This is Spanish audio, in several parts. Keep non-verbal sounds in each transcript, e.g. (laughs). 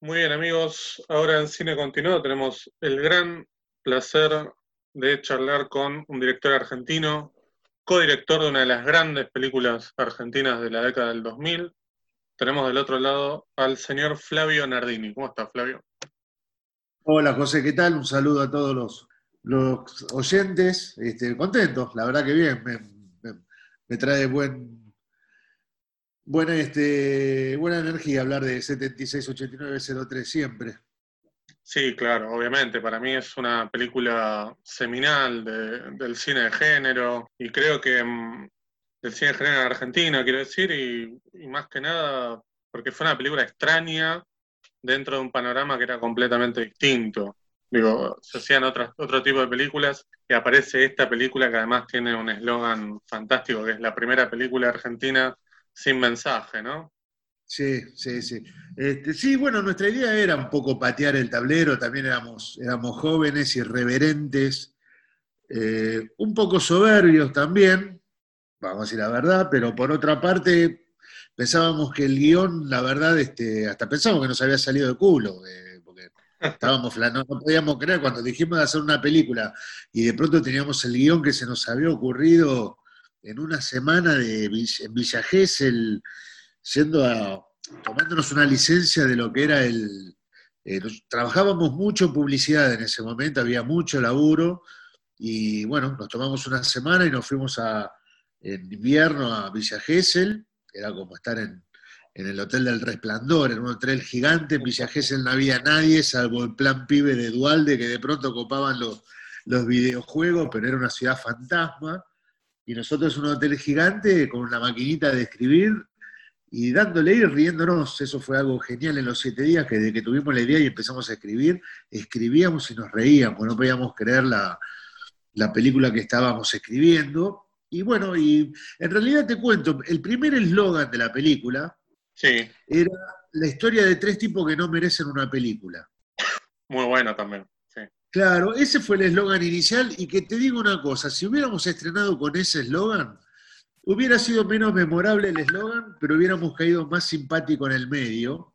Muy bien amigos, ahora en Cine Continuado tenemos el gran placer de charlar con un director argentino, codirector de una de las grandes películas argentinas de la década del 2000. Tenemos del otro lado al señor Flavio Nardini. ¿Cómo está Flavio? Hola José, ¿qué tal? Un saludo a todos los, los oyentes. Este, contentos, la verdad que bien, me trae buen, buena, este, buena energía hablar de 768903 siempre. Sí, claro, obviamente. Para mí es una película seminal del cine de género y creo que mm, del cine de género en Argentina, quiero decir, y, más que nada porque fue una película extraña dentro de un panorama que era completamente distinto. Digo, se hacían otras, otro tipo de películas y aparece esta película que además tiene un eslogan fantástico, que es la primera película argentina sin mensaje, ¿no? Sí, sí, sí. Este, sí, bueno, nuestra idea era un poco patear el tablero, también éramos, éramos jóvenes, irreverentes, eh, un poco soberbios también, vamos a decir la verdad, pero por otra parte pensábamos que el guion, la verdad, este, hasta pensábamos que nos había salido de culo, eh, porque estábamos, no, no podíamos creer cuando dijimos de hacer una película y de pronto teníamos el guion que se nos había ocurrido en una semana de, en Villa Gesell, siendo a, tomándonos una licencia de lo que era el... Eh, trabajábamos mucho en publicidad en ese momento, había mucho laburo, y bueno, nos tomamos una semana y nos fuimos a, en invierno a Villa Gesell, era como estar en, el Hotel del Resplandor, en un hotel gigante, en Villa Gesell no había nadie, salvo el plan pibe de Dualde, que de pronto copaban los, los videojuegos, pero era una ciudad fantasma y nosotros un hotel gigante con una maquinita de escribir y dándole y riéndonos. Eso fue algo genial en los siete días, que desde que tuvimos la idea y empezamos a escribir, escribíamos y nos reíamos, no podíamos creer la, película que estábamos escribiendo. Y bueno, y en realidad te cuento, el primer eslogan de la película era la historia de tres tipos que no merecen una película. Muy bueno también. Claro, ese fue el eslogan inicial y que te digo una cosa, si hubiéramos estrenado con ese eslogan, hubiera sido menos memorable el eslogan, pero hubiéramos caído más simpático en el medio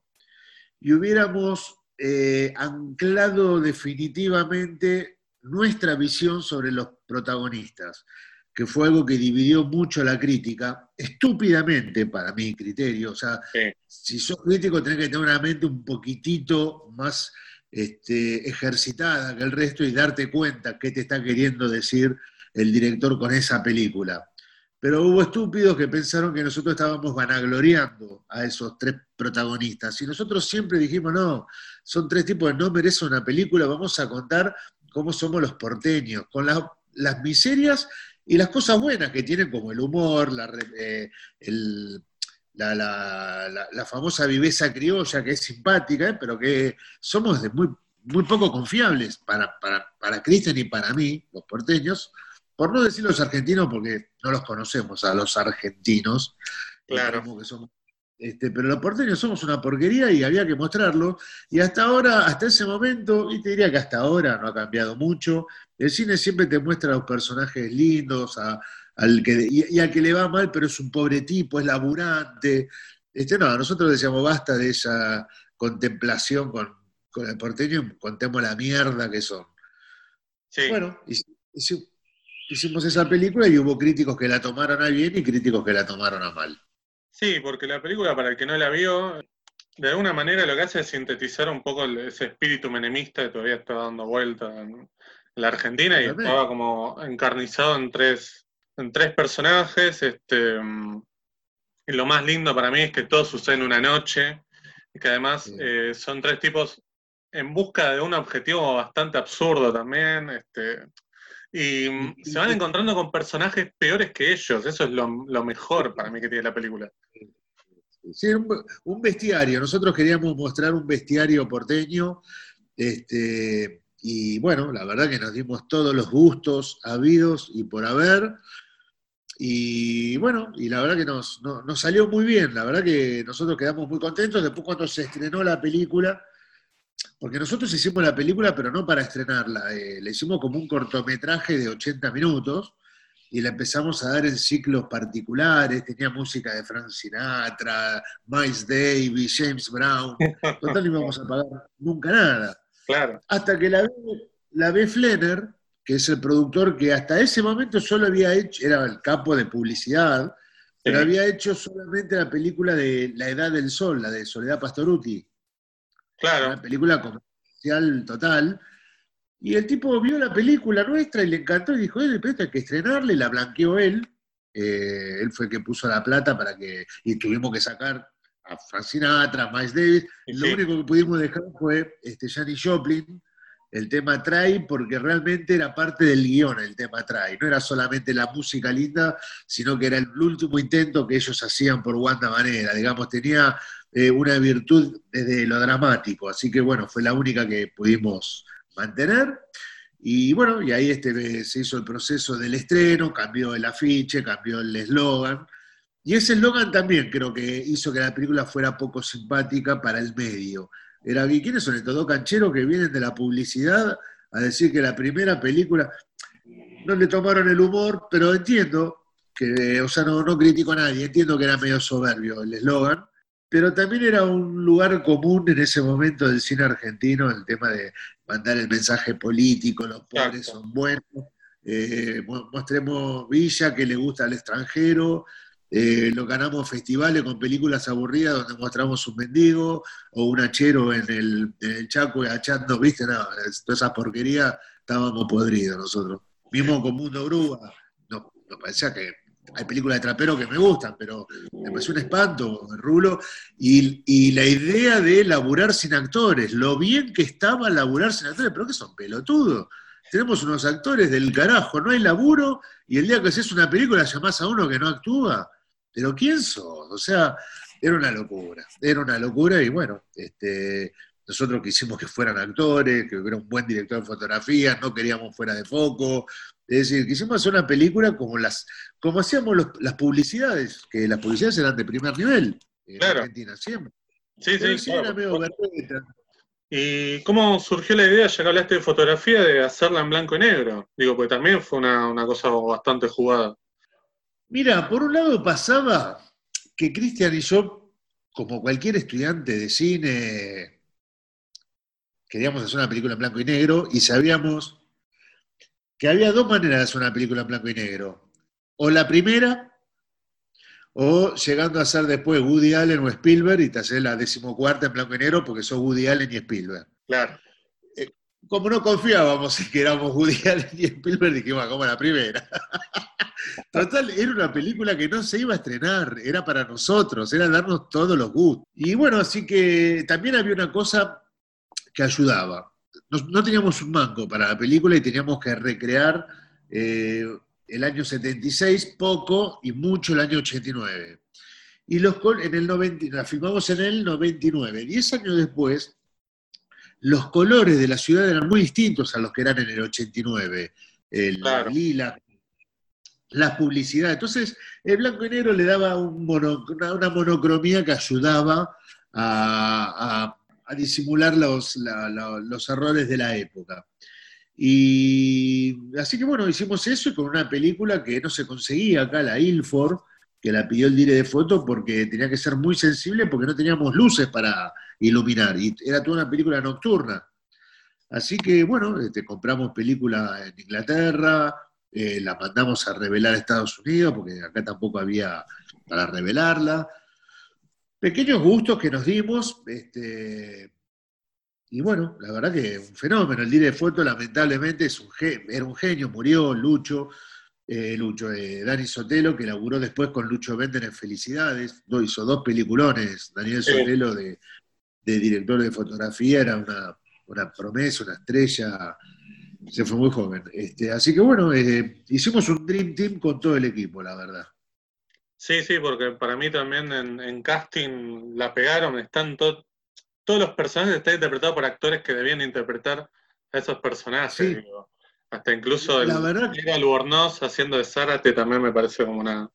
y hubiéramos eh, anclado definitivamente nuestra visión sobre los protagonistas, que fue algo que dividió mucho la crítica, estúpidamente para mi criterio. O sea, si sos crítico tenés que tener una mente un poquitito más este, ejercitada que el resto y darte cuenta qué te está queriendo decir el director con esa película. Pero hubo estúpidos que pensaron que nosotros estábamos vanagloriando a esos tres protagonistas. Y nosotros siempre dijimos, no, son tres tipos que no merecen una película, vamos a contar cómo somos los porteños, con las miserias y las cosas buenas que tienen, como el humor, la, eh, el, la, famosa viveza criolla que es simpática, ¿eh? pero que somos de muy, muy poco confiables para, para, Cristian y para mí, los porteños, por no decir los argentinos, porque no los conocemos a los argentinos. Claro. este, pero los porteños somos una porquería y había que mostrarlo. Y hasta ahora, hasta ese momento, y te diría que hasta ahora no ha cambiado mucho, el cine siempre te muestra a los personajes lindos, a, al que, y, al que le va mal, pero es un pobre tipo, es laburante. Este, no, nosotros decíamos basta de esa contemplación con, el porteño, contemos la mierda que son. Bueno, hicimos esa película y hubo críticos que la tomaron a bien y críticos que la tomaron a mal. Sí, porque la película, para el que no la vio, de alguna manera lo que hace es sintetizar un poco ese espíritu menemista que todavía está dando vuelta en la Argentina y estaba como encarnizado en tres en tres personajes. Este, mm, y lo más lindo para mí es que todo sucede en una noche y que además eh, son tres tipos en busca de un objetivo bastante absurdo también. Este, y, mm, se van encontrando con personajes peores que ellos. Eso es lo, mejor para mí que tiene la película. Sí, un, bestiario. Nosotros queríamos mostrar un bestiario porteño. Este, y bueno, la verdad que nos dimos todos los gustos habidos y por haber. Y bueno, y la verdad que nos, salió muy bien, la verdad que nosotros quedamos muy contentos. Después cuando se estrenó la película, porque nosotros hicimos la película, pero no para estrenarla, eh, le hicimos como un cortometraje de 80 minutos, y la empezamos a dar en ciclos particulares, tenía música de Frank Sinatra, Miles Davis, James Brown, total no íbamos a pagar nunca nada. Claro. Hasta que la ve, la ve Flenner, que es el productor que hasta ese momento solo había hecho, era el capo de publicidad, pero había hecho solamente la película de La Edad del Sol, la de Soledad Pastoruti. Claro. Una película comercial total. Y el tipo vio la película nuestra y le encantó y dijo, eh, pero esto hay que estrenarle, la blanqueó él. Eh, él fue el que puso la plata para que, y tuvimos que sacar a Francina Sinatra, a Miles Davis. Lo único que pudimos dejar fue este, Janis Joplin, el tema Try, porque realmente era parte del guion el tema Try. No era solamente la música linda, sino que era el último intento que ellos hacían por Wanda Manera. Digamos, tenía eh, una virtud desde lo dramático. Así que bueno, fue la única que pudimos mantener. Y bueno, y ahí este, se hizo el proceso del estreno, cambió el afiche, cambió el eslogan. Y ese eslogan también creo que hizo que la película fuera poco simpática para el medio. Era, ¿quiénes son estos dos cancheros que vienen de la publicidad a decir que la primera película no le tomaron el humor, pero entiendo que, o sea, no, no critico a nadie, entiendo que era medio soberbio el eslogan, pero también era un lugar común en ese momento del cine argentino, el tema de mandar el mensaje político, los pobres son buenos, eh, mostremos Villa que le gusta al extranjero, eh, lo ganamos festivales con películas aburridas donde mostramos un mendigo o un hachero en el, en el Chaco achando, viste, no, toda esa porquería estábamos podridos nosotros. Mismo con Mundo Grúa, no, nos parecía que hay películas de trapero que me gustan, pero me pareció un espanto, Rulo. Y, y, la idea de laburar sin actores, lo bien que estaba laburar sin actores, pero que son pelotudos. Tenemos unos actores del carajo, no hay laburo, y el día que haces una película llamás a uno que no actúa. Pero ¿quién sos? O sea, era una locura, era una locura, y bueno, este, nosotros quisimos que fueran actores, que hubiera un buen director de fotografía, no queríamos fuera de foco, es decir, quisimos hacer una película como las como hacíamos las publicidades, que las publicidades eran de primer nivel en Argentina siempre. Sí, sí, ¿Y cómo surgió la idea, ya que hablaste de fotografía, de hacerla en blanco y negro? Digo, porque también fue una, cosa bastante jugada. Mira, por un lado pasaba que Cristian y yo, como cualquier estudiante de cine, queríamos hacer una película en blanco y negro y sabíamos que había dos maneras de hacer una película en blanco y negro. O la primera, o llegando a ser después Woody Allen o Spielberg y te haces la decimocuarta en blanco y negro porque sos Woody Allen y Spielberg. Claro. Eh, como no confiábamos en que éramos Woody Allen y Spielberg, dijimos, como la primera. (laughs) Total, era una película que no se iba a estrenar, era para nosotros, era darnos todos los gustos. Y bueno, así que también había una cosa que ayudaba no, teníamos un mango para la película y teníamos que recrear eh, el año 76, poco y mucho el año 89. Y los, en el 90, la filmamos en el 99. Diez años después, los colores de la ciudad eran muy distintos a los que eran en el 89. El lila, la publicidad. Entonces, el blanco y negro le daba una, monocromía que ayudaba a disimular los, los errores de la época. Y así que bueno, hicimos eso y con una película que no se conseguía acá, la Ilford, que la pidió el dire de foto porque tenía que ser muy sensible porque no teníamos luces para iluminar y era toda una película nocturna. Así que bueno, este, compramos película en Inglaterra, eh, la mandamos a revelar a Estados Unidos porque acá tampoco había para revelarla. Pequeños gustos que nos dimos, este, y bueno, la verdad que un fenómeno. El de foto, lamentablemente, es un era un genio, murió Lucho, eh, Lucho, eh, Dani Sotelo, que laburó después con Lucho Bender en Felicidades, hizo dos peliculones, Daniel Sotelo de, director de fotografía, era una, promesa, una estrella, se fue muy joven. Este, así que bueno, eh, hicimos un Dream Team con todo el equipo, la verdad. Sí, sí, porque para mí también en, casting la pegaron, están todos los personajes están interpretados por actores que debían interpretar a esos personajes. Hasta incluso el Albornoz haciendo de Zárate también me parece como una,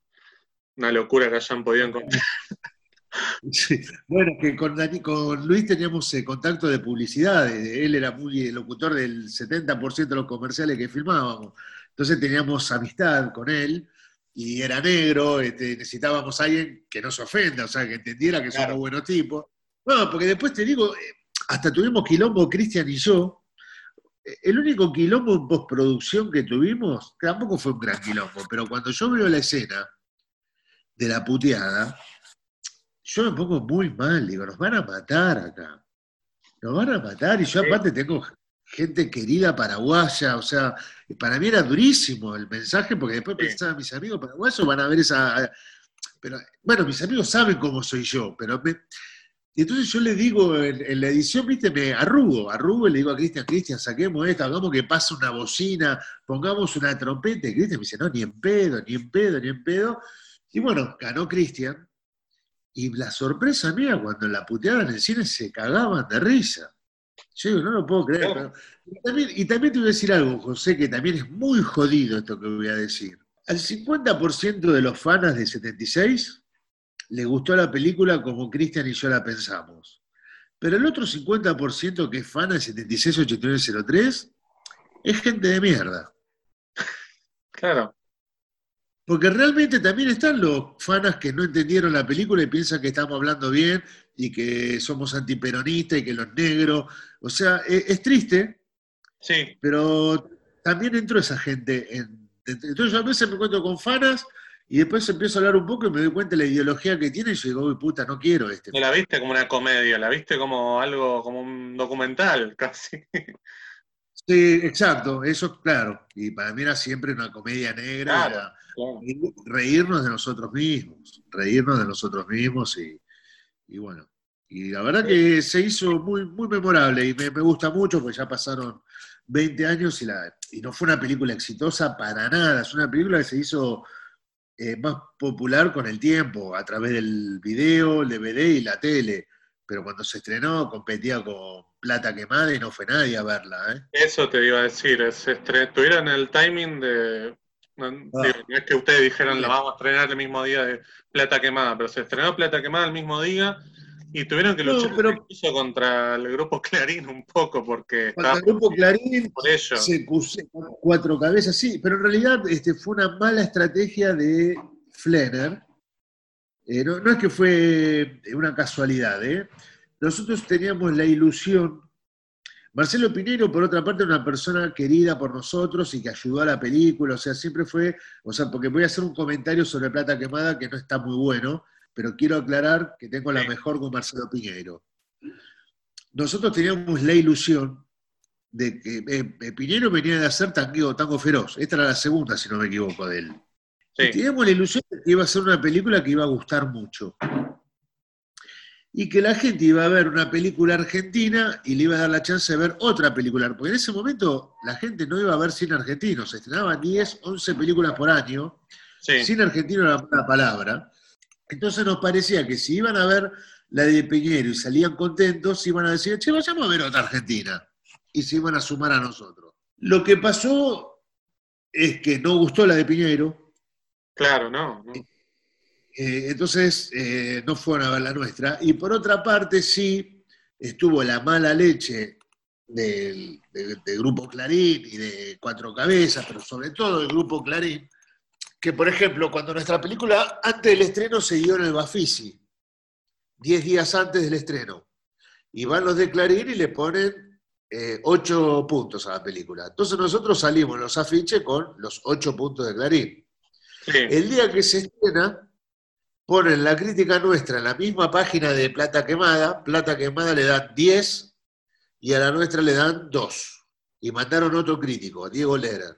locura que hayan podido encontrar. (laughs) (laughs) Sí. Bueno, que con, con Luis teníamos eh, contacto de publicidad, él era muy locutor del 70% de los comerciales que filmábamos. Entonces teníamos amistad con él y era negro, este, necesitábamos a alguien que no se ofenda, o sea, que entendiera que somos buenos tipos. Bueno, porque después te digo, eh, hasta tuvimos quilombo Cristian y yo. El único quilombo en postproducción que tuvimos, tampoco fue un gran quilombo, pero cuando yo veo la escena de la puteada, yo me pongo muy mal, digo, nos van a matar acá. Nos van a matar y yo aparte tengo gente querida paraguaya, o sea, para mí era durísimo el mensaje porque después pensaba, mis amigos paraguayos van a ver esa... Pero, bueno, mis amigos saben cómo soy yo, pero y entonces yo le digo en, la edición, viste, me arrugo, arrugo y le digo a Cristian, Cristian, saquemos esto, hagamos que pase una bocina, pongamos una trompeta. Y Cristian me dice, no, ni en pedo, ni en pedo, ni en pedo. Y bueno, ganó Cristian. Y la sorpresa mía, cuando la puteaban en el cine, se cagaban de risa. Yo digo, no lo puedo creer. y, también, te voy a decir algo, José, que también es muy jodido esto que voy a decir. Al 50% de los fans de 76 le gustó la película como Cristian y yo la pensamos. Pero el otro 50% que es fan de 768903 es gente de mierda. Claro. Porque realmente también están los fanas que no entendieron la película y piensan que estamos hablando bien y que somos antiperonistas y que los negros. O sea, e, es, triste. Sí. Pero también entró esa gente. En, entonces yo a veces me encuentro con fanas y después empiezo a hablar un poco y me doy cuenta de la ideología que tiene y yo digo, uy, puta, no quiero este. No la viste como una comedia, la viste como algo, como un documental, (laughs) casi. Sí, exacto, eso claro. Y para mí era siempre una comedia negra, reírnos de nosotros mismos, reírnos de nosotros mismos y, bueno. Y la verdad que se hizo muy, muy memorable y me, gusta mucho porque ya pasaron 20 años y, la, y no fue una película exitosa para nada, es una película que se hizo eh, más popular con el tiempo, a través del video, el DVD y la tele. Pero cuando se estrenó competía con Plata Quemada y no fue nadie a verla. ¿eh? Eso te iba a decir, tuvieron el timing de... Ah. No, es que ustedes dijeron, la vamos a estrenar el mismo día de Plata Quemada, pero se estrenó Plata Quemada el mismo día y tuvieron que luchar contra el grupo (laughs) Clarín un poco, porque... Contra el grupo Clarín por ello. se puso cuatro cabezas, sí, pero en realidad este, fue una mala estrategia de Flenner. Eh, no, es que fue una casualidad, ¿eh? Nosotros teníamos la ilusión... Marcelo Pinero, por otra parte, una persona querida por nosotros y que ayudó a la película, o sea, siempre fue, o sea, porque voy a hacer un comentario sobre Plata Quemada que no está muy bueno, pero quiero aclarar que tengo la mejor con Marcelo Piñero. Nosotros teníamos la ilusión de que eh, eh, Piñero venía de hacer tango, tango feroz. Esta era la segunda, si no me equivoco, de él. teníamos la ilusión de que iba a ser una película que iba a gustar mucho. Y que la gente iba a ver una película argentina y le iba a dar la chance de ver otra película. Porque en ese momento la gente no iba a ver cine argentino. Se estrenaban 10, 11 películas por año. Cine argentino era una palabra. Entonces nos parecía que si iban a ver la de Piñero y salían contentos, iban a decir, che, vayamos a ver otra Argentina. Y se iban a sumar a nosotros. Lo que pasó es que no gustó la de Piñero. Claro, no. Eh, entonces eh, no fueron a ver la nuestra. Y por otra parte, sí, estuvo la mala leche del, del Grupo Clarín y de Cuatro Cabezas, pero sobre todo del Grupo Clarín, que, por ejemplo, cuando nuestra película antes del estreno se dio en el Bafisi, 10 días antes del estreno, y van los de Clarín y le ponen eh, 8 puntos a la película. Entonces nosotros salimos en los afiches con los 8 puntos de Clarín. El día que se estrena, ponen la crítica nuestra en la misma página de Plata Quemada, Plata Quemada le dan 10 y a la nuestra le dan 2. Y mandaron otro crítico, Diego Lehrer.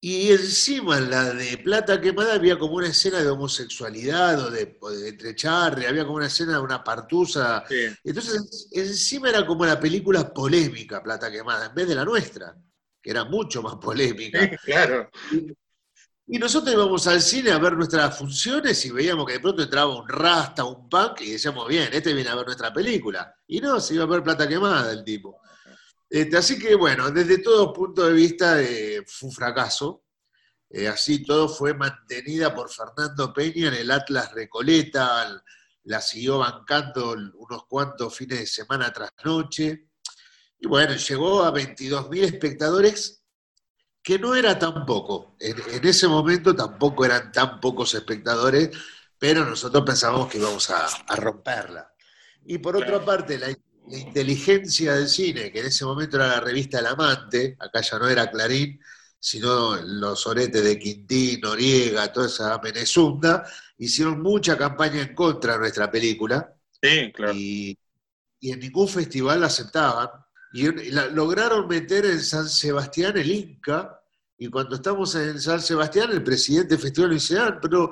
Y encima en la de Plata Quemada había como una escena de homosexualidad o de, entrecharre, había como una escena de una partusa. Entonces, encima era como la película polémica, Plata Quemada, en vez de la nuestra, que era mucho más polémica. (laughs) claro. Y, nosotros íbamos al cine a ver nuestras funciones y veíamos que de pronto entraba un rasta, un punk, y decíamos, bien, este viene a ver nuestra película. Y no, se iba a ver Plata Quemada el tipo. Este, así que bueno, desde todo punto de vista eh, fue un fracaso. Eh, así todo fue mantenida por Fernando Peña en el Atlas Recoleta, la siguió bancando unos cuantos fines de semana tras noche. Y bueno, llegó a 22.000 espectadores que no era tan poco. En, ese momento tampoco eran tan pocos espectadores, pero nosotros pensábamos que íbamos a, romperla. Y por otra parte, la, inteligencia del cine, que en ese momento era la revista El Amante, acá ya no era Clarín, sino los oretes de Quintín, Noriega, toda esa menezunda, hicieron mucha campaña en contra de nuestra película. Sí, claro. Y, en ningún festival la aceptaban. Y lograron meter en San Sebastián el Inca, y cuando estamos en San Sebastián, el presidente del festival dice, ah, pero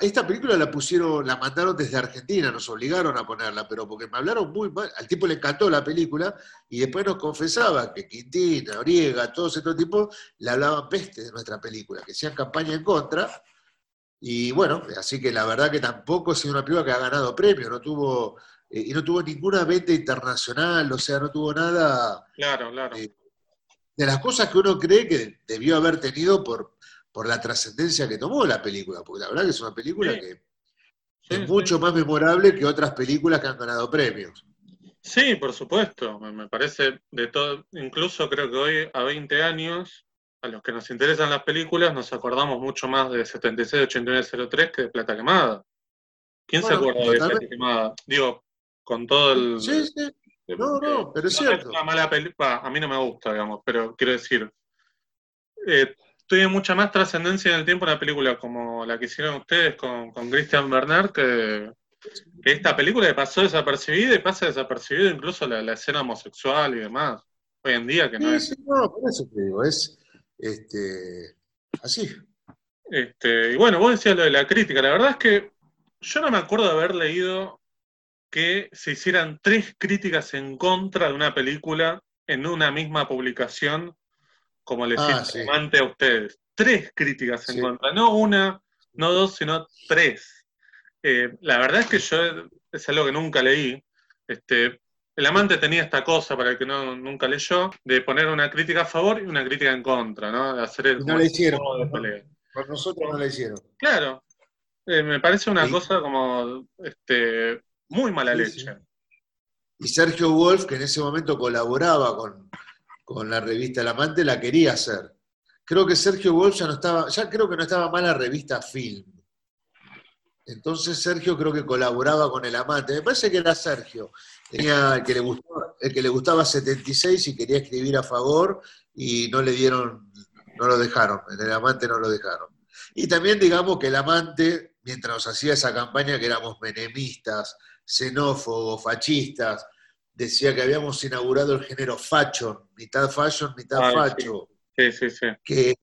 esta película la pusieron, la mandaron desde Argentina, nos obligaron a ponerla, pero porque me hablaron muy mal, al tipo le encantó la película, y después nos confesaba que Quintín, Oriega, todos estos tipos, le hablaban peste de nuestra película, que hacían campaña en contra, y bueno, así que la verdad que tampoco ha sido una película que ha ganado premios, no tuvo eh, y no tuvo ninguna venta internacional, o sea, no tuvo nada. Claro, claro. Eh, de las cosas que uno cree que debió haber tenido por, por la trascendencia que tomó la película, porque la verdad que es una película que es mucho más memorable que otras películas que han ganado premios. Sí, por supuesto, me parece de todo, incluso creo que hoy a 20 años, a los que nos interesan las películas, nos acordamos mucho más de 76, 89, 03 que de Plata Quemada. ¿Quién se acuerda de Plata Quemada? Digo, con todo el... Sí, sí. No, no, pero es cierto. una mala película, a mí no me gusta, digamos, pero quiero decir, eh, tiene mucha más trascendencia en el tiempo una película como la que hicieron ustedes con, con Christian Bernard que, esta película que pasó desapercibida y pasa desapercibida incluso la, escena homosexual y demás. Hoy en día que no es. Sí, no, por eso te digo, es este, así. Este, y bueno, vos decías lo de la crítica. La verdad es que yo no me acuerdo de haber leído que se hicieran tres críticas en contra de una película en una misma publicación, como les ah, a ustedes. Tres críticas en contra, no una, no dos, sino tres. Eh, la verdad es que yo es algo que nunca leí. Este, el amante tenía esta cosa, para el que no, nunca leyó, de poner una crítica a favor y una crítica en contra, ¿no? De hacer el, no le hicieron. Por nosotros no le hicieron. Claro. Eh, me parece una cosa como este, muy mala leche. Y Sergio Wolf, que en ese momento colaboraba con, la revista El Amante, la quería hacer. Creo que Sergio Wolf ya no estaba, ya creo que no estaba mal la revista Film. Entonces Sergio creo que colaboraba con El Amante. Me parece que era Sergio. Tenía el que le gustaba, el que le gustaba 76 y quería escribir a favor y no le dieron, no lo dejaron. En El Amante no lo dejaron. Y también digamos que El Amante, mientras nos hacía esa campaña que éramos menemistas, xenófobos, fascistas, decía que habíamos inaugurado el género fashion, mitad fashion, mitad facho. Sí. Sí, sí, que,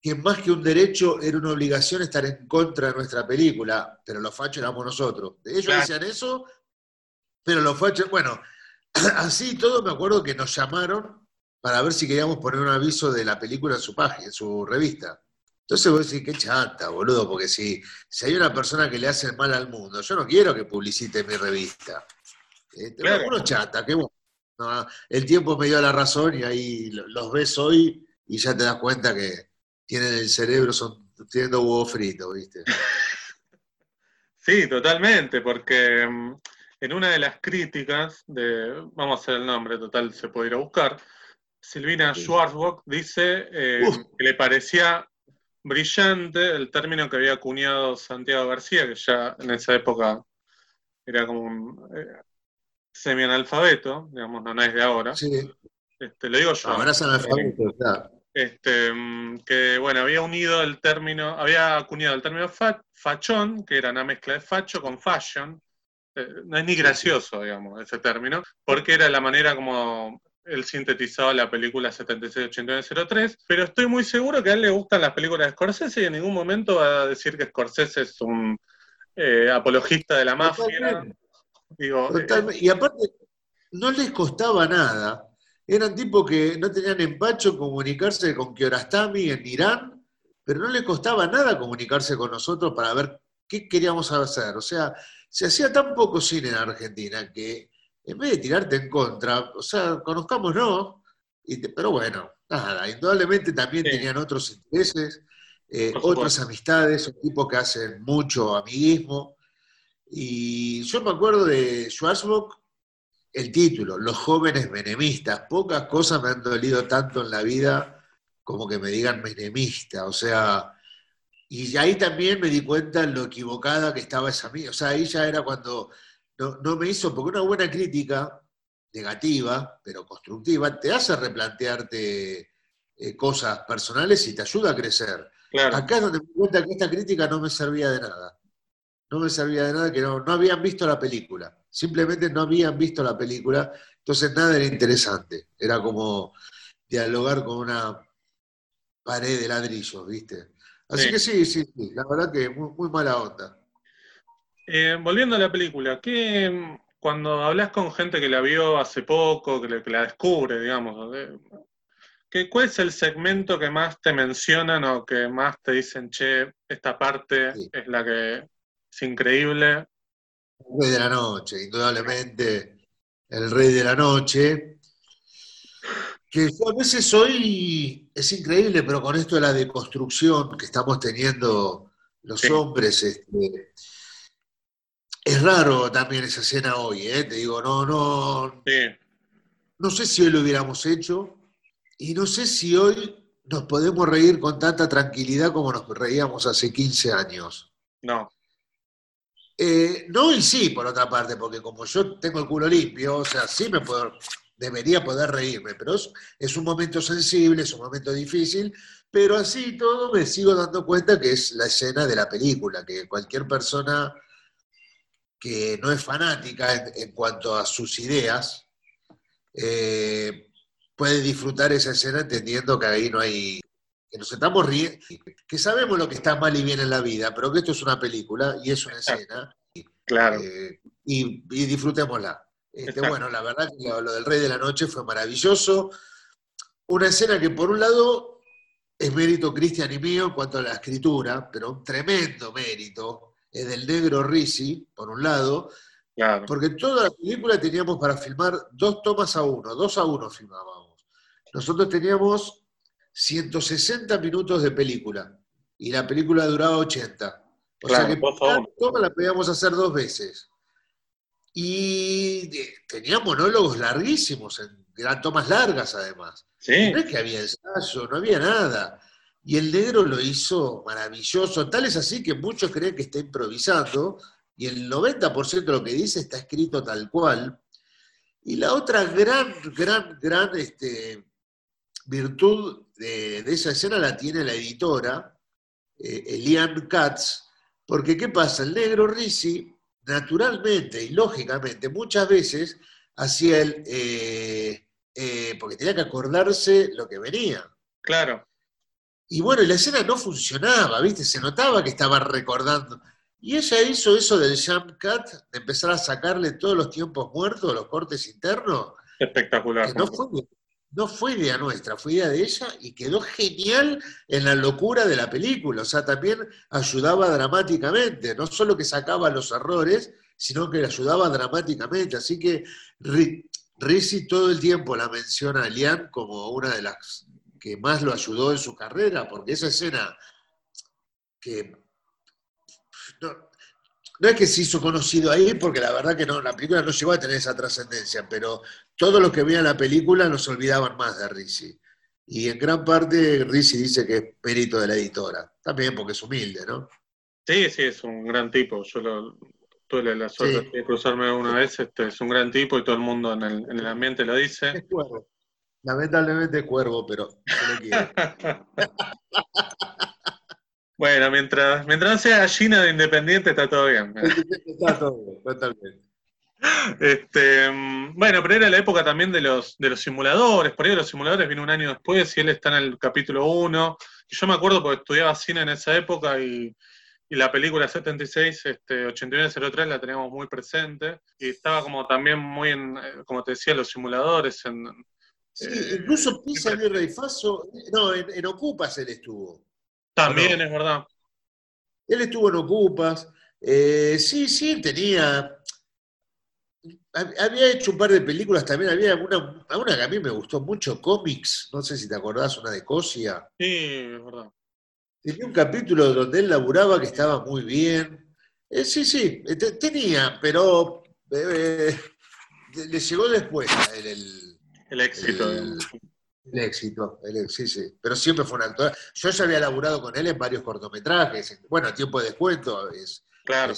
que, más que un derecho era una obligación estar en contra de nuestra película, pero los fachos éramos nosotros. Ellos decían eso, pero los fachos, bueno, (clears throat) así todo me acuerdo que nos llamaron para ver si queríamos poner un aviso de la película en su página, en su revista. Entonces vos decís, qué chata, boludo, porque si, si hay una persona que le hace mal al mundo, yo no quiero que publicite mi revista. Eh, Uno chata, que bueno. el tiempo me dio la razón y ahí los ves hoy y ya te das cuenta que tienen el cerebro, son teniendo huevo frito, ¿viste? (laughs) Sí, totalmente, porque mm, en una de las críticas de, vamos a hacer el nombre, total, se puede ir a buscar, Silvina Schwarzbach dice eh, que le parecía brillante el término que había acuñado Santiago García, que ya en esa época era como un eh, semi-analfabeto, digamos, no, es de ahora. Sí. Este, lo digo yo. Ahora es analfabeto, claro. Este, que bueno, había unido el término, había acuñado el término fachón, que era una mezcla de facho con fashion. Eh, no es ni gracioso, digamos, ese término, porque era la manera como él sintetizaba la película 768903, pero estoy muy seguro que a él le gustan las películas de Scorsese y en ningún momento va a decir que Scorsese es un eh, apologista de la mafia. Eh, y aparte, no les costaba nada. Eran tipos que no tenían empacho comunicarse con Kiarostami en Irán, pero no les costaba nada comunicarse con nosotros para ver qué queríamos hacer. O sea, se hacía tan poco cine en Argentina que en vez de tirarte en contra, o sea, conozcámonos, y pero bueno, nada, indudablemente también tenían otros intereses, eh, otras amistades, un tipo que hacen mucho amiguismo. Y yo me acuerdo de Schwarzbach, el título, Los jóvenes menemistas. Pocas cosas me han dolido tanto en la vida como que me digan menemista, o sea, y ahí también me di cuenta lo equivocada que estaba esa mía, o sea, ahí ya era cuando no, me hizo, porque una buena crítica negativa, pero constructiva, te hace replantearte eh, cosas personales y te ayuda a crecer. Acá es donde me di cuenta que esta crítica no me servía de nada. No me servía de nada, que no, no habían visto la película. Simplemente no habían visto la película, entonces nada era interesante. Era como dialogar con una pared de ladrillos, ¿viste? Así que sí, sí, sí, la verdad que muy, muy mala onda. Eh, volviendo a la película, ¿qué, cuando hablas con gente que la vio hace poco, que, la descubre, digamos, ¿qué, ¿cuál es el segmento que más te mencionan o que más te dicen, che, esta parte es la que es increíble? El rey de la noche, indudablemente, el rey de la noche que yo a veces soy, es increíble, pero con esto de la deconstrucción que estamos teniendo los hombres, este, es raro también esa escena hoy, ¿eh? te digo, no, no, no sé si hoy lo hubiéramos hecho y no sé si hoy nos podemos reír con tanta tranquilidad como nos reíamos hace 15 años. No. Eh, no y sí, por otra parte, porque como yo tengo el culo limpio, o sea, sí me puedo, debería poder reírme, pero es, un momento sensible, es un momento difícil, pero así todo me sigo dando cuenta que es la escena de la película, que cualquier persona que no es fanática en, cuanto a sus ideas, eh, puede disfrutar esa escena entendiendo que ahí no hay, que nos estamos riendo, que sabemos lo que está mal y bien en la vida, pero que esto es una película y es una escena. Claro. Eh, y disfrutémosla. Este, bueno, la verdad que lo, del Rey de la Noche fue maravilloso. Una escena que por un lado es mérito Cristian y mío en cuanto a la escritura, pero un tremendo mérito es del negro Risi, por un lado, porque toda la película teníamos para filmar dos tomas a uno, dos a uno filmábamos. Nosotros teníamos 160 minutos de película y la película duraba 80. O sea que cada toma la podíamos hacer dos veces. Y tenía monólogos larguísimos, eran tomas largas además. No es que había ensayo, no había nada. Y el negro lo hizo maravilloso, tal es así que muchos creen que está improvisando, y el 90% de lo que dice está escrito tal cual. Y la otra gran, gran, gran este, virtud de, esa escena la tiene la editora, eh, Elian Katz, porque ¿qué pasa? El negro Risi naturalmente y lógicamente muchas veces hacía el, eh, eh, porque tenía que acordarse lo que venía. Claro. Y bueno, la escena no funcionaba, ¿viste? Se notaba que estaba recordando. Y ella hizo eso del jump cut, de empezar a sacarle todos los tiempos muertos, los cortes internos. Espectacular. no fue, no fue idea nuestra, fue idea de ella y quedó genial en la locura de la película. O sea, también ayudaba dramáticamente, no solo que sacaba los errores, sino que le ayudaba dramáticamente. Así que Rizzi todo el tiempo la menciona a Lian como una de las que más lo ayudó en su carrera, porque esa escena que no es que se hizo conocido ahí, porque la verdad que no, la película no llegó a tener esa trascendencia, pero todos los que veían la película no se olvidaban más de Rizzi. Y en gran parte Rizzi dice que es mérito de la editora, también porque es humilde, ¿no? Sí, sí, es un gran tipo. Yo lo, tuve la suerte de cruzarme una vez, este, es un gran tipo y todo el mundo en el, en el ambiente lo dice. Es cuervo. Lamentablemente cuervo, pero se lo quiero. (laughs) Bueno, mientras, mientras no sea gallina de Independiente está todo bien. Está todo bien, totalmente. Este, bueno, pero era la época también de los, de los simuladores, por ahí los simuladores vino un año después y él está en el capítulo 1. Yo me acuerdo porque estudiaba cine en esa época y, la película 76, este, 8903 la teníamos muy presente y estaba como también muy en, eh, como te decía, los simuladores. En, sí, eh, incluso Pisa y Rey Faso, no, en Ocupas él estuvo. También es verdad. Él estuvo en Ocupas. Eh, sí, sí, tenía. Había hecho un par de películas también. Había una, una que a mí me gustó mucho, cómics. No sé si te acordás, una de Cosia. Sí, es verdad. Tenía un capítulo donde él laburaba que estaba muy bien. Eh, sí, sí, eh, tenía, pero le llegó después el, el, éxito. El éxito, el, sí, sí. Pero siempre fue un actor. Yo ya había laburado con él en varios cortometrajes. Bueno, tiempo de descuento es. Claro,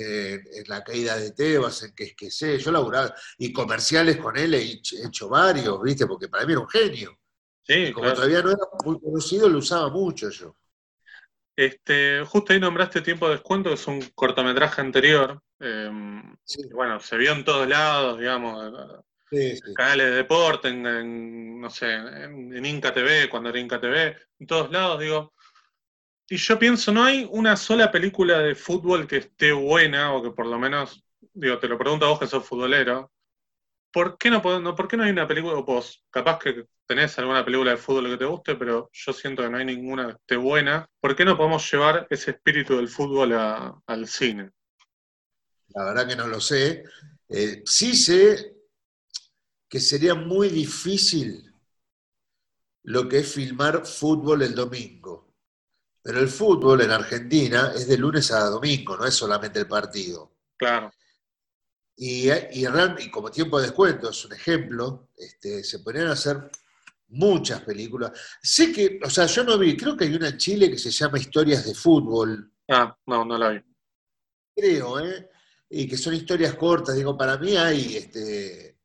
eh, en la caída de Tebas, en que es que sé, yo laburaba, y comerciales con él he hecho, varios, ¿viste? Porque para mí era un genio. Sí, como todavía no era muy conocido, lo usaba mucho yo. Este, justo ahí nombraste Tiempo de Descuento, que es un cortometraje anterior. Eh, bueno, se vio en todos lados, digamos, canales de deporte, en, no sé, en, Inca TV, cuando era Inca TV, en todos lados, digo. Y yo pienso, no hay una sola película de fútbol que esté buena, o que por lo menos, digo, te lo pregunto a vos que sos futbolero, ¿por qué no, no, ¿por qué no hay una película, o vos, capaz que tenés alguna película de fútbol que te guste, pero yo siento que no hay ninguna que esté buena, ¿por qué no podemos llevar ese espíritu del fútbol al cine? La verdad que no lo sé. Eh, sí sé que sería muy difícil lo que es filmar fútbol el domingo. Pero el fútbol en Argentina es de lunes a domingo, no es solamente el partido. Claro. Y, y, como tiempo de descuento es un ejemplo, este, se podrían hacer muchas películas. Sé que, o sea, yo no vi, creo que hay una en Chile que se llama Historias de Fútbol. Ah, no, no la vi. Creo, ¿eh? Y que son historias cortas. Digo, para mí hay, este,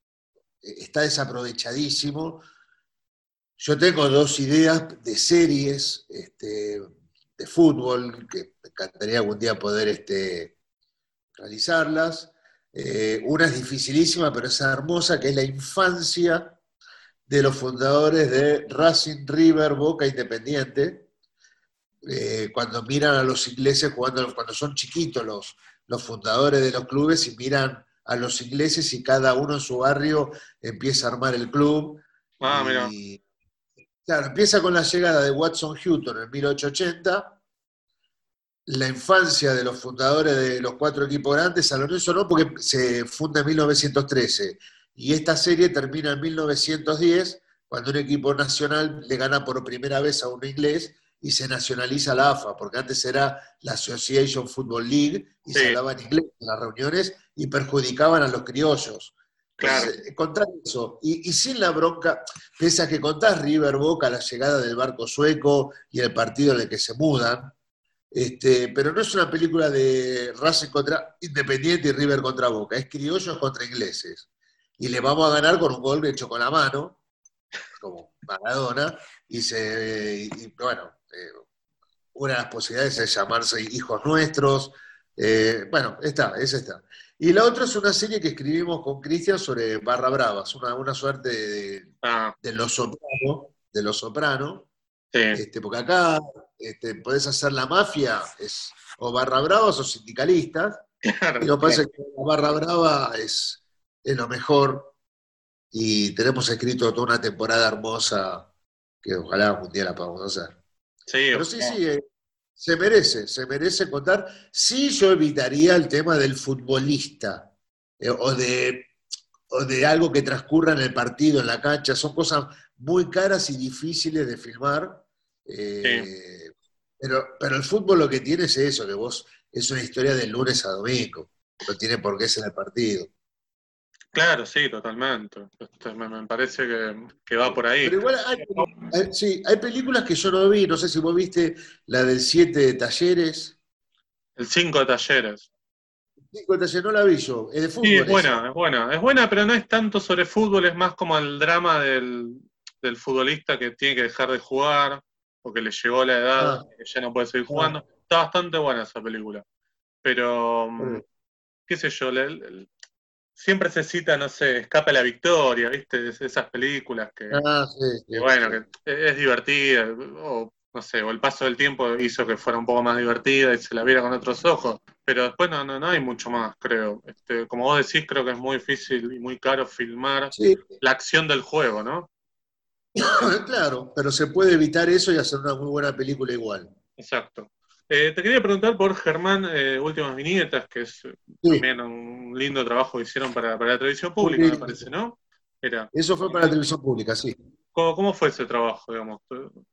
está desaprovechadísimo. Yo tengo dos ideas de series este, de fútbol que me encantaría algún día poder este, realizarlas. Eh, una es dificilísima, pero es hermosa, que es la infancia de los fundadores de Racing River Boca Independiente, eh, cuando miran a los ingleses jugando, cuando son chiquitos los, los fundadores de los clubes y miran a los ingleses y cada uno en su barrio empieza a armar el club. Ah, mira. Claro, empieza con la llegada de Watson Houghton en 1880 la infancia de los fundadores de los cuatro equipos grandes, San Lorenzo no, porque se funda en 1913. Y esta serie termina en 1910, cuando un equipo nacional le gana por primera vez a un inglés y se nacionaliza la AFA, porque antes era la Association Football League y se hablaba en inglés en las reuniones y perjudicaban a los criollos. Claro. contar eso, y, y, sin la bronca, pese a que contás River Boca, la llegada del barco sueco y el partido en el que se mudan, este, pero no es una película de Racing contra Independiente y River contra Boca, es criollos contra ingleses. Y le vamos a ganar con un gol hecho con la mano, como Maradona, y, se, bueno, eh, una de las posibilidades es llamarse Hijos Nuestros. Eh, bueno, está, es esta. Y la otra es una serie que escribimos con Cristian sobre Barra Bravas, una, una suerte de, ah. de Los Sopranos, de Los Soprano, sí. este, porque acá este, podés hacer la mafia, es o barra bravas o sindicalistas. y lo que pasa es que la barra brava es, es lo mejor. Y tenemos escrito toda una temporada hermosa que ojalá algún día la podamos hacer. Sí, Pero sí, sí, eh, se merece, se merece contar. Sí, yo evitaría el tema del futbolista eh, o, de, o de algo que transcurra en el partido, en la cancha. Son cosas muy caras y difíciles de filmar. Eh, pero, pero el fútbol lo que tiene es eso, que vos es una historia de lunes a domingo, no tiene por qué ser el partido. Claro, sí, totalmente. Este, me, parece que, va por ahí. Pero igual hay, sí, hay películas que yo no vi, no sé si vos viste la del 7 de talleres. El 5 de talleres. El 5 de talleres no la vi yo, es de fútbol. Sí, es buena, es buena. Es buena, pero no es tanto sobre fútbol, es más como el drama del, del futbolista que tiene que dejar de jugar porque le llegó la edad ah. que ya no puede seguir jugando. Está bastante buena esa película. Pero, mm, qué sé yo, siempre se cita, no sé, Escapa la Victoria, ¿viste? Esas películas que, ah, sí, bueno, que es divertida, o no sé, o el paso del tiempo hizo que fuera un poco más divertida y se la viera con otros ojos. Pero después no, no, no hay mucho más, creo. Este, como vos decís, creo que es muy difícil y muy caro filmar la acción del juego, ¿no? (coughs) claro, pero se puede evitar eso y hacer una muy buena película igual. Exacto. Eh, te quería preguntar por Germán eh, Últimas Viñetas, que es eh, también un lindo trabajo que hicieron para, la televisión pública, me parece, ¿no? Era. Eso fue para la televisión pública, sí. ¿Cómo, fue ese trabajo, digamos?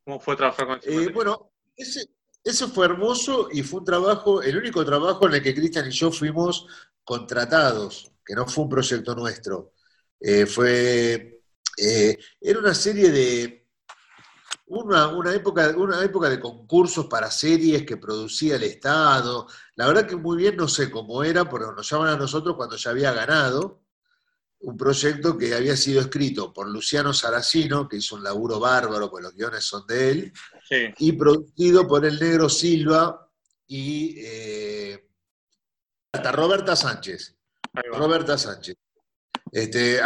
¿Cómo fue trabajar con ese Bueno, ese, ese fue hermoso y fue un trabajo, el único trabajo en el que Cristian y yo fuimos contratados, que no fue un proyecto nuestro. fue Eh, era una serie de. Una, época, una época de concursos para series que producía el Estado. La verdad que muy bien no sé cómo era, pero nos llaman a nosotros cuando ya había ganado un proyecto que había sido escrito por Luciano Saracino, que hizo un laburo bárbaro, pues los guiones son de él, y producido por el negro Silva y eh, hasta Roberta Sánchez. Roberta Sánchez. Este,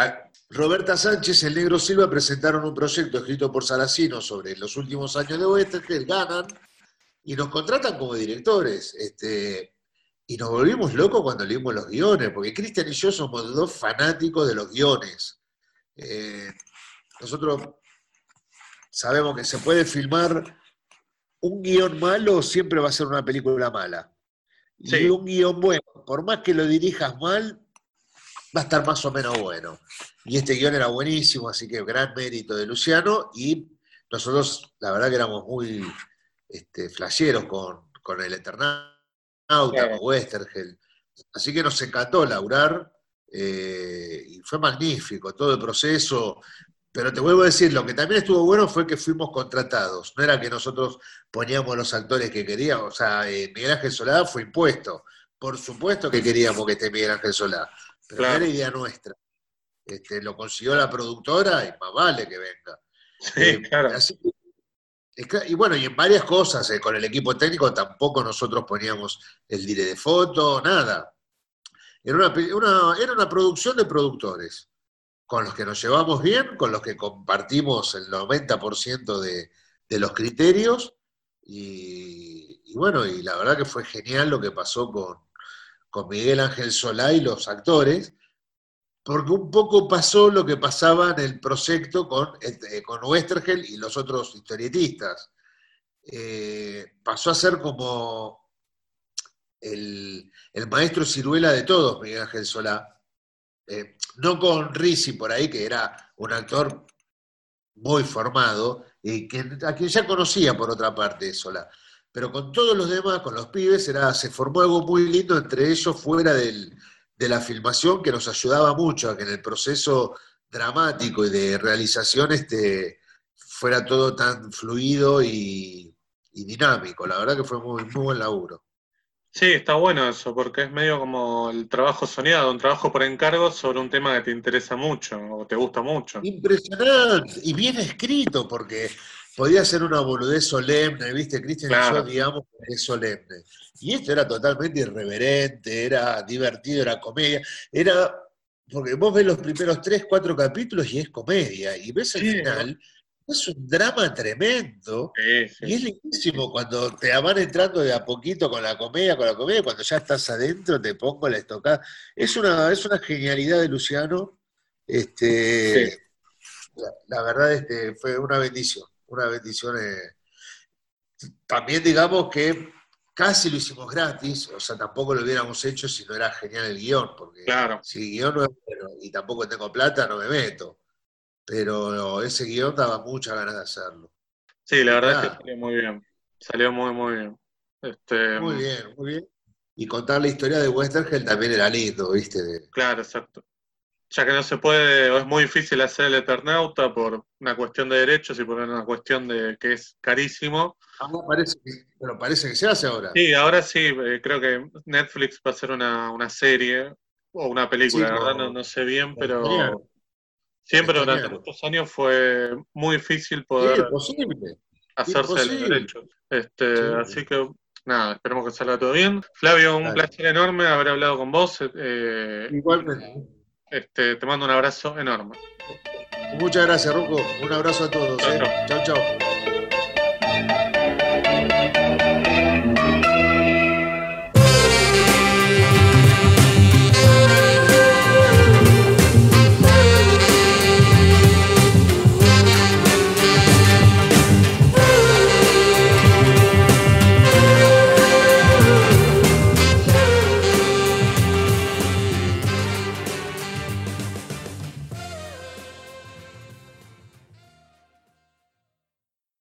Roberta Sánchez y el negro Silva presentaron un proyecto escrito por Saracino sobre los últimos años de Oeste, que ganan y nos contratan como directores. Este, y nos volvimos locos cuando leímos los guiones, porque Cristian y yo somos dos fanáticos de los guiones. Eh, nosotros sabemos que se puede filmar un guion malo, siempre va a ser una película mala. Y un guion bueno, por más que lo dirijas mal, va a estar más o menos bueno. Y este guion era buenísimo, así que gran mérito de Luciano. Y nosotros, la verdad que éramos muy este, flasheros con, con el Eternal Nauta, Westergel. Así que nos encantó laburar eh, y fue magnífico todo el proceso. Pero te vuelvo a decir, lo que también estuvo bueno fue que fuimos contratados. No era que nosotros poníamos los actores que queríamos. O sea, eh, Miguel Ángel Solá fue impuesto. Por supuesto que queríamos que esté Miguel Ángel Solá. Pero era idea nuestra. Este, lo consiguió la productora y más vale que venga. Sí, eh, claro. Y bueno, y en varias cosas, eh, con el equipo técnico tampoco nosotros poníamos el dire de foto, nada. Era una, era una producción de productores, con los que nos llevamos bien, con los que compartimos el 90% de, de los criterios, y, bueno, y la verdad que fue genial lo que pasó con, con Miguel Ángel Solá y los actores, porque un poco pasó lo que pasaba en el proyecto con, este, con Westergel y los otros historietistas. Eh, pasó a ser como el, maestro ciruela de todos, Miguel Ángel Solá. Eh, no con Risi por ahí, que era un actor muy formado, y que, a quien ya conocía por otra parte Solá. Pero con todos los demás, con los pibes, era, se formó algo muy lindo entre ellos fuera del, de la filmación que nos ayudaba mucho a que en el proceso dramático y de realización este, fuera todo tan fluido y, dinámico. La verdad que fue muy, muy buen laburo. Sí, está bueno eso, porque es medio como el trabajo soñado, un trabajo por encargo sobre un tema que te interesa mucho o te gusta mucho. Impresionante y bien escrito, porque podía ser una boludez solemne, ¿viste? Cristian y yo, digamos, es solemne. Y esto era totalmente irreverente, era divertido, era comedia. Era, porque vos ves los primeros tres, cuatro capítulos y es comedia, y ves el final, es un drama tremendo. Y es lindísimo cuando te van entrando de a poquito con la comedia, con la comedia, cuando ya estás adentro te pongo la estocada. Es una, es una genialidad de Luciano. Este, la, verdad este, fue una bendición una bendición. Eh, también digamos que casi lo hicimos gratis, o sea, tampoco lo hubiéramos hecho si no era genial el guion, porque si el guion no es bueno y tampoco tengo plata, no me meto. Pero ese guion daba muchas ganas de hacerlo. Sí, la verdad es que salió muy bien. Salió muy, muy bien. Este, muy bien, muy bien. Y contar la historia de Westergel también era lindo, ¿viste? Claro, exacto ya que no se puede, o es muy difícil hacer el Eternauta por una cuestión de derechos y por una cuestión de que es carísimo. Ah, parece pero parece que se hace ahora. Sí, ahora sí, eh, creo que Netflix va a hacer una, serie o una película, la verdad no, sé bien, pero siempre durante estos años fue muy difícil poder hacerse el derecho. Este, Así que nada, esperemos que salga todo bien. Flavio, un placer enorme haber hablado con vos. Eh, Igualmente. Este, te mando un abrazo enorme. Muchas gracias, Rocco. Un abrazo a todos. Chao, chao.